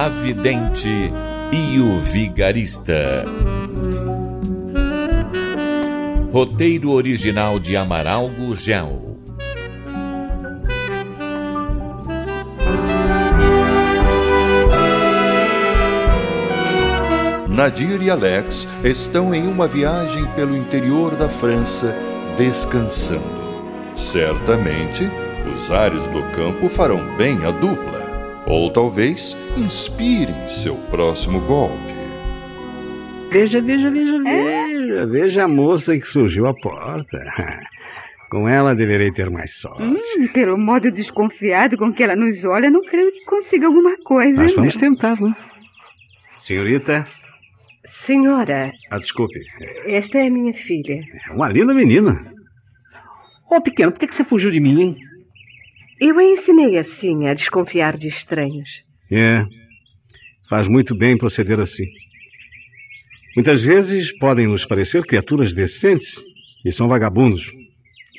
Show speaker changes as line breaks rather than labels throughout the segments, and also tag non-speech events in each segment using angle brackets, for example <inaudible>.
A Vidente e o Vigarista. Roteiro original de Amaral Gurgel.
Nadir e Alex estão em uma viagem pelo interior da França, descansando. Certamente, os ares do campo farão bem a dupla. Ou talvez inspirem seu próximo golpe.
Veja, veja, veja, veja. Veja a moça que surgiu à porta. <laughs> Com ela deverei ter mais sorte.
Hum, pelo modo desconfiado com que ela nos olha, não creio que consiga alguma coisa.
Mas
hein,
vamos tentar, né? Senhorita,
Senhora,
ah, desculpe.
esta é minha filha.
É uma linda menina. Ô, pequeno, por que você fugiu de mim, hein?
Eu a ensinei assim a desconfiar de estranhos.
É. Faz muito bem proceder assim. Muitas vezes podem nos parecer criaturas decentes e são vagabundos.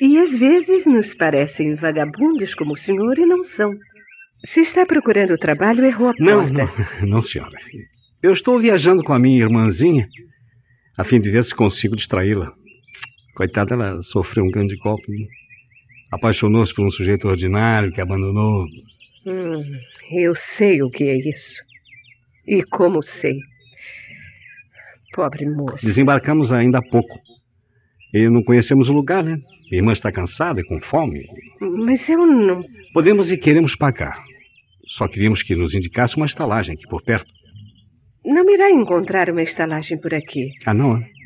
E às vezes nos parecem vagabundos como o senhor e não são. Se está procurando trabalho, errou a porta.
Não, não, <laughs> não, senhora. Eu estou viajando com a minha irmãzinha a fim de ver se consigo distraí-la. Coitada, ela sofreu um grande golpe. Apaixonou-se por um sujeito ordinário que abandonou.
Hum, eu sei o que é isso. E como sei. Pobre moça.
Desembarcamos ainda há pouco. E não conhecemos o lugar, né? Minha irmã está cansada e com fome.
Mas eu não.
Podemos e queremos pagar. Só queríamos que nos indicasse uma estalagem aqui por perto.
Não irá encontrar uma estalagem por aqui.
Ah, não? é?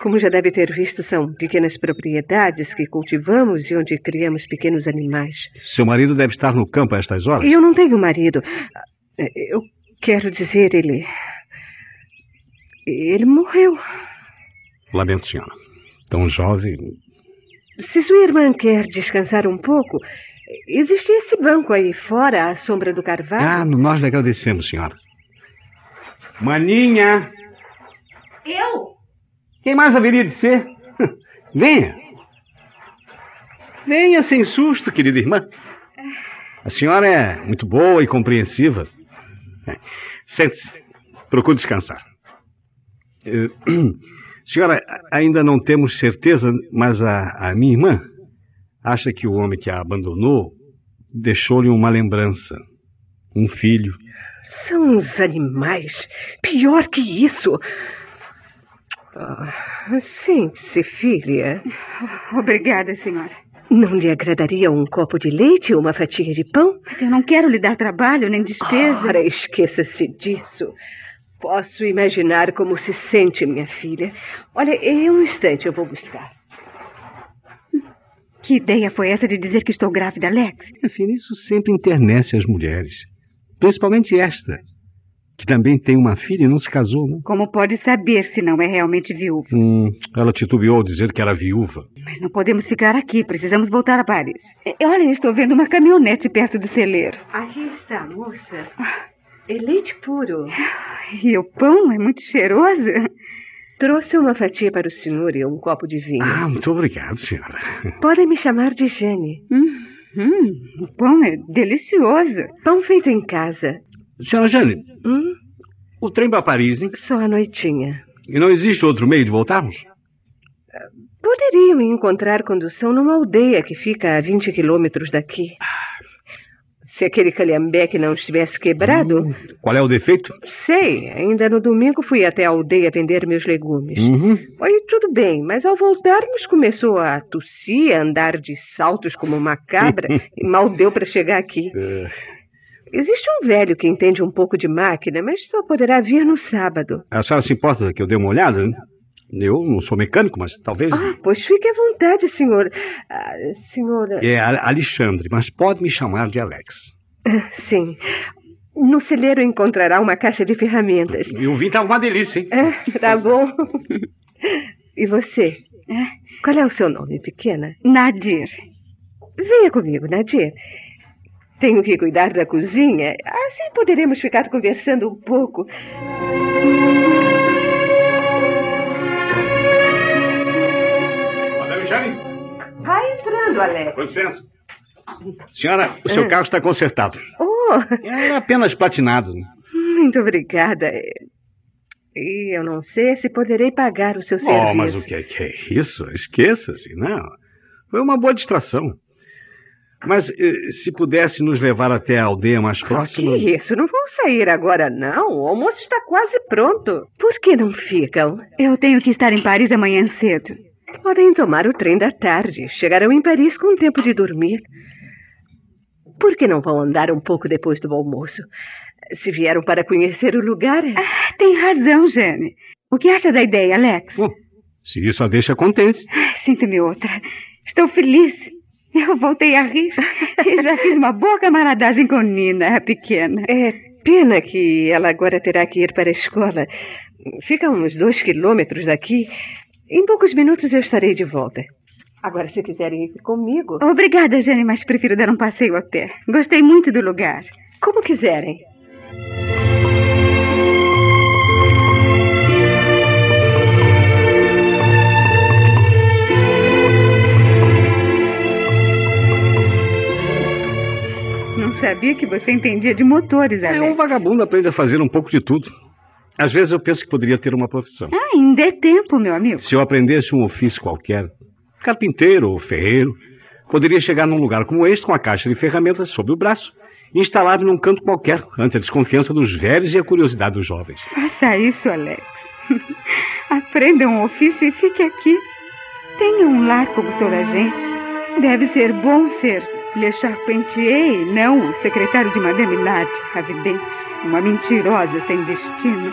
Como já deve ter visto, são pequenas propriedades que cultivamos e onde criamos pequenos animais.
Seu marido deve estar no campo a estas horas?
Eu não tenho marido. Eu quero dizer, ele. Ele morreu.
Lamento, senhora. Tão jovem.
Se sua irmã quer descansar um pouco, existe esse banco aí fora, à sombra do carvalho.
Ah, nós lhe agradecemos, senhora. Maninha!
Eu?
Quem mais haveria de ser? <laughs> Venha! Venha sem susto, querida irmã. A senhora é muito boa e compreensiva. Sente-se. Procure descansar. Eh, <clears throat> senhora, ainda não temos certeza, mas a, a minha irmã acha que o homem que a abandonou deixou-lhe uma lembrança. Um filho.
São os animais. Pior que isso. Ah, Sente-se, filha. <laughs>
Obrigada, senhora.
Não lhe agradaria um copo de leite ou uma fatia de pão?
Mas eu não quero lhe dar trabalho nem despesa.
Ora, esqueça-se disso. Posso imaginar como se sente, minha filha. Olha, em um instante eu vou buscar.
Que ideia foi essa de dizer que estou grávida, Alex?
Enfim, isso sempre internece as mulheres. Principalmente esta, que também tem uma filha e não se casou, né?
Como pode saber se não é realmente viúva?
Hum, ela titubeou ao dizer que era viúva.
Mas não podemos ficar aqui, precisamos voltar a Paris. E- Olha, estou vendo uma caminhonete perto do celeiro.
Ali está, moça. É leite puro.
E o pão é muito cheiroso.
Trouxe uma fatia para o senhor e um copo de vinho.
Ah, muito obrigado, senhora.
Podem me chamar de Jane.
Hum, hum, o pão é delicioso.
Pão feito em casa.
Senhora Jane,
Hum,
o trem para Paris, hein?
só à noitinha.
E não existe outro meio de voltarmos?
Poderiam encontrar condução numa aldeia que fica a 20 quilômetros daqui. Se aquele calhambeque não estivesse quebrado,
Hum, qual é o defeito?
sei, ainda no domingo fui até a aldeia vender meus legumes.
Uhum.
Aí tudo bem, mas ao voltarmos começou a tossir, a andar de saltos como uma cabra <laughs> e mal deu para chegar aqui.
É,
Existe um velho que entende um pouco de máquina, mas só poderá vir no sábado.
a senhora se importa que eu dê uma olhada? né? Eu não sou mecânico, mas talvez.
Ah, pois fique à vontade, senhor. Ah, senhora.
É A- Alexandre, mas pode me chamar de Alex.
Sim. No celeiro encontrará uma caixa de ferramentas.
E o vinho tá uma delícia, hein?
É, tá bom. E você? Qual é o seu nome, pequena?
Nadir.
Venha comigo, Nadir. Tenho que cuidar da cozinha. Assim poderemos ficar conversando um pouco.
Madame Jane,
Vai entrando, Alex.
com licença. Senhora, o seu
É.
carro está consertado.
Oh,
Era apenas platinado. né?
muito obrigada. E eu não sei se poderei pagar o seu serviço.
Oh, mas o que é, que é isso? Esqueça-se, não. Foi uma boa distração. Mas eh, se pudesse nos levar até a aldeia mais próxima.
Que isso? Não vão sair agora, não. O almoço está quase pronto. Por que não ficam?
Eu tenho que estar em Paris amanhã cedo.
Podem tomar o trem da tarde. Chegarão em Paris com tempo de dormir. Por que não vão andar um pouco depois do almoço? Se vieram para conhecer o lugar.
Ah, tem razão, Jane. O que acha da ideia, Alex?
Bom, se isso a deixa contente.
Sinto-me outra. Estou feliz. <laughs> Eu voltei a rir. <laughs> E já fiz uma boa camaradagem com Nina, a pequena.
É pena que ela agora terá que ir para a escola. Fica a uns dois quilômetros daqui. Em poucos minutos eu estarei de volta. Agora, se quiserem ir comigo,
Obrigada, Jane, mas prefiro dar um passeio a pé. Gostei muito do lugar.
como quiserem.
Sabia que você entendia de motores,
É, um
Alex.
vagabundo aprende a fazer um pouco de tudo. Às vezes eu penso que poderia ter uma profissão.
Ah, ainda é tempo, meu amigo.
Se eu aprendesse um ofício qualquer, carpinteiro ou ferreiro, poderia chegar num lugar como este com a caixa de ferramentas sob o braço e instalar-me num canto qualquer, ante a desconfiança dos velhos e a curiosidade dos jovens.
Faça isso, Alex. <laughs> Aprenda um ofício e fique aqui. Tenha um lar como toda a gente. Deve ser bom ser Le Charpentier não o secretário de Madame Nadia, a vidente. Uma mentirosa sem destino.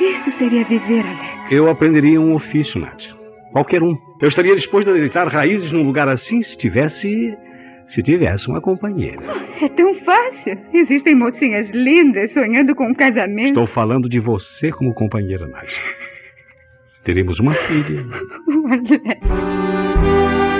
Isso seria viver, Alex.
Eu aprenderia um ofício, Nath. Qualquer um. Eu estaria disposto a deitar raízes num lugar assim se tivesse. se tivesse uma companheira.
É tão fácil. Existem mocinhas lindas sonhando com um casamento.
Estou falando de você como companheira, Nath. Teremos uma filha.
O <laughs> Alex.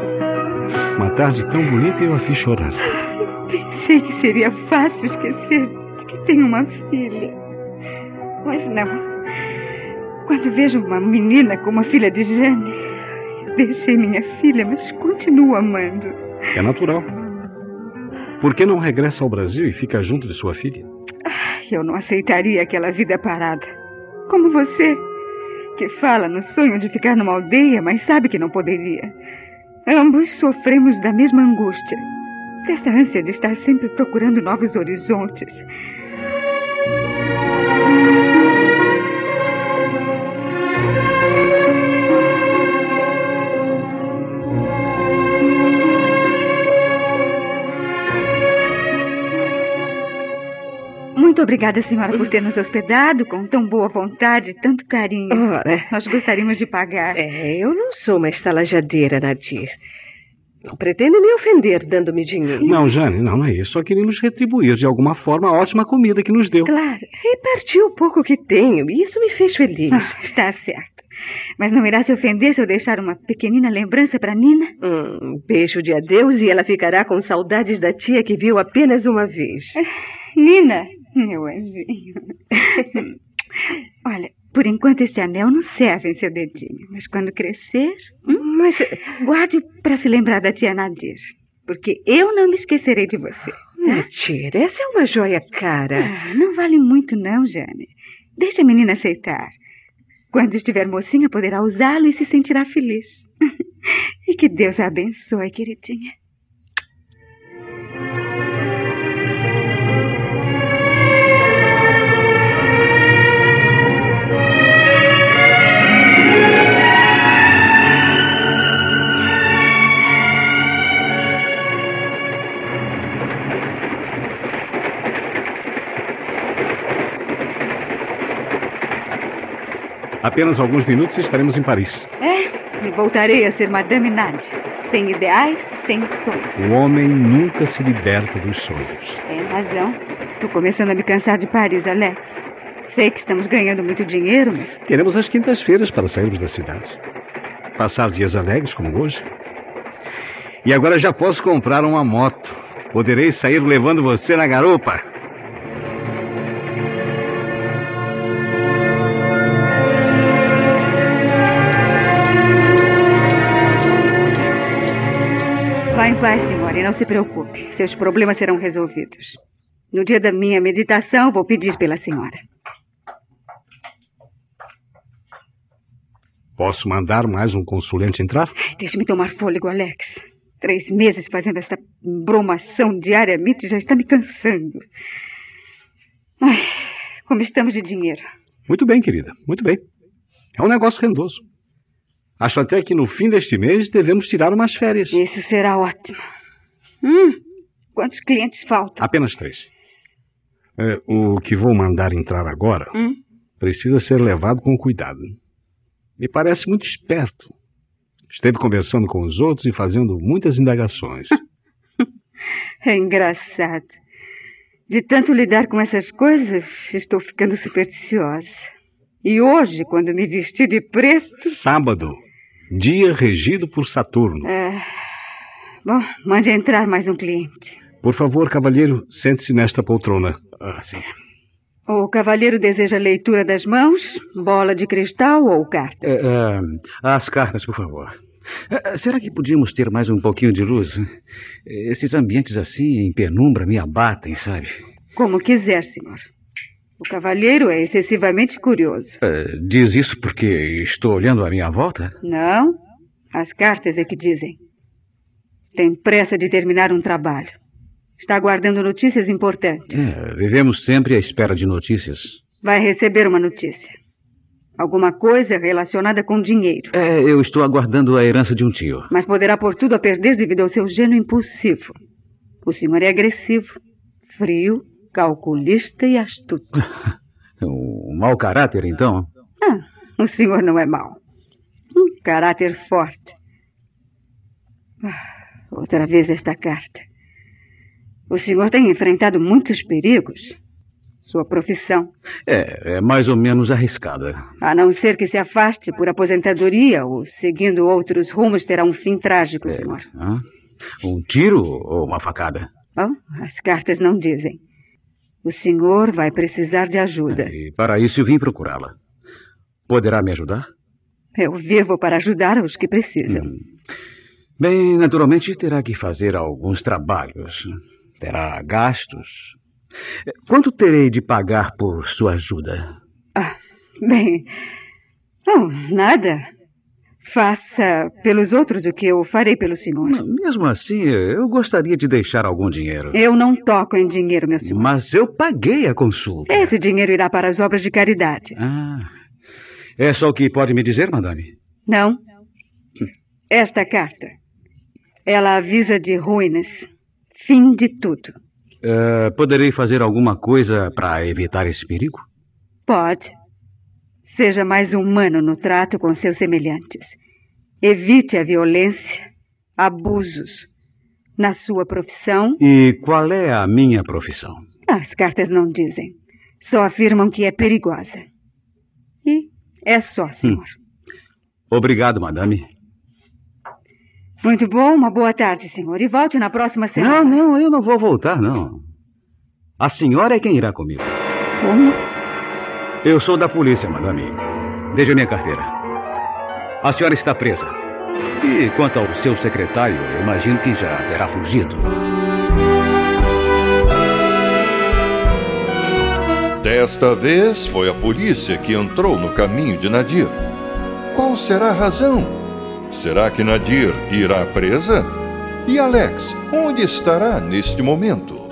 Uma tarde tão bonita eu a fiz chorar.
Pensei que seria fácil esquecer de que tenho uma filha. Mas não. Quando vejo uma menina como a filha de Jane, deixei minha filha, mas continuo amando.
É natural. Por que não regressa ao Brasil e fica junto de sua filha?
Eu não aceitaria aquela vida parada. Como você, que fala no sonho de ficar numa aldeia, mas sabe que não poderia. Ambos sofremos da mesma angústia, dessa ânsia de estar sempre procurando novos horizontes. Muito obrigada, senhora, por ter nos hospedado com tão boa vontade e tanto carinho.
Ora,
Nós gostaríamos de pagar.
é, eu não sou uma estalajadeira, Nadir. Não pretende me ofender dando-me dinheiro.
Não, Jane, não, não é isso. Só queríamos retribuir de alguma forma a ótima comida que nos deu.
Claro.
Reparti o pouco que tenho e isso me fez feliz.
Ah, está certo. Mas não irá se ofender se eu deixar uma pequenina lembrança para Nina?
Um beijo de adeus e ela ficará com saudades da tia que viu apenas uma vez.
Nina, <laughs> meu anjinho. <laughs> Olha, por enquanto, este anel não serve em seu dedinho. Mas quando crescer. Hum, mas guarde para se lembrar da tia Nadir. Porque eu não me esquecerei de você.
Mentira, essa é uma joia cara.
Ah, não vale muito, não, Jane. Deixa a menina aceitar. Quando estiver mocinha, poderá usá-lo e se sentirá feliz. <laughs> e que Deus a abençoe, queridinha.
Apenas alguns minutos e estaremos em Paris.
É, e voltarei a ser Madame Nadia. Sem ideais, sem sonhos.
O homem nunca se liberta dos sonhos.
Tem razão. Estou começando a me cansar de Paris, Alex. Sei que estamos ganhando muito dinheiro, mas.
Teremos as quintas-feiras para sairmos da cidade. Passar dias alegres, como hoje. E agora já posso comprar uma moto. Poderei sair levando você na garupa.
Paz, senhora, e não se preocupe. Seus problemas serão resolvidos. No dia da minha meditação, vou pedir pela senhora.
Posso mandar mais um consulente entrar?
Deixe-me tomar fôlego, Alex. Três meses fazendo esta bromação diariamente já está me cansando. Ai, como estamos de dinheiro.
Muito bem, querida. Muito bem. É um negócio rendoso. Acho até que no fim deste mês devemos tirar umas férias.
Isso será ótimo. Hum, quantos clientes faltam?
Apenas três. É, o que vou mandar entrar agora
Hum?
precisa ser levado com cuidado. Me parece muito esperto. Esteve conversando com os outros e fazendo muitas indagações. <laughs> <laughs>
É engraçado. De tanto lidar com essas coisas, estou ficando supersticiosa. E hoje, quando me vesti de preto.
Sábado, dia regido por Saturno.
É... Bom, mande entrar mais um cliente.
Por favor, cavalheiro, sente-se nesta poltrona. Ah, sim.
O cavalheiro deseja leitura das mãos, bola de cristal ou carta?
É, é, as cartas, por favor. É, será que podíamos ter mais um pouquinho de luz? Esses ambientes assim, em penumbra, me abatem, sabe?
Como quiser, senhor. O cavalheiro é excessivamente curioso.
É, diz isso porque estou olhando à minha volta?
Não, as cartas é que dizem. Tem pressa de terminar um trabalho. Está aguardando notícias importantes.
É, vivemos sempre à espera de notícias.
Vai receber uma notícia. Alguma coisa relacionada com dinheiro.
É, eu estou aguardando a herança de um tio.
Mas poderá pôr tudo a perder devido ao seu gênio impulsivo. O senhor é agressivo, frio, calculista e astuto. <laughs>
um mau caráter, então?
Ah, o senhor não é mau. Um caráter forte. Ah, outra vez esta carta. O senhor tem enfrentado muitos perigos. Sua profissão.
É, é mais ou menos arriscada.
A não ser que se afaste por aposentadoria ou seguindo outros rumos, terá um fim trágico,
É,
senhor.
hã? Um tiro ou uma facada?
Bom, as cartas não dizem. O senhor vai precisar de ajuda.
E para isso eu vim procurá-la. Poderá me ajudar?
Eu vivo para ajudar os que precisam.
Hum. Bem, naturalmente terá que fazer alguns trabalhos. Terá gastos. Quanto terei de pagar por sua ajuda?
Ah, bem. Não, nada. Faça pelos outros o que eu farei pelo senhor.
Mesmo assim, eu gostaria de deixar algum dinheiro.
Eu não toco em dinheiro, meu senhor.
Mas eu paguei a consulta.
Esse dinheiro irá para as obras de caridade.
Ah. É só o que pode me dizer, madame?
Não. Esta carta. Ela avisa de ruínas. Fim de tudo.
Eh, poderei fazer alguma coisa para evitar esse perigo?
Pode. Seja mais humano no trato com seus semelhantes. Evite a violência, abusos. Na sua profissão,
E qual é a minha profissão?
as cartas não dizem. Só afirmam que é perigosa. E é só, senhor.
Obrigado, madame.
Muito bom, uma boa tarde, senhor. E volte na próxima semana.
Não, não, eu não vou voltar, não. A senhora é quem irá comigo.
Como?
Eu sou da polícia, madame. Veja minha carteira. A senhora está presa. E quanto ao seu secretário, imagino que já terá fugido.
Desta vez foi a polícia que entrou no caminho de Nadir. Qual será a razão? Será que Nadir irá presa? E Alex, onde estará neste momento?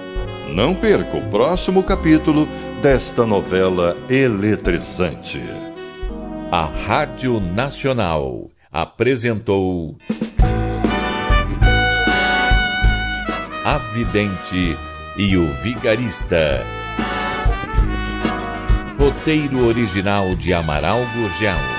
Não perca o próximo capítulo desta novela eletrizante.
A Rádio Nacional apresentou A Vidente e o Vigarista. Roteiro original de Amaral Gurgel.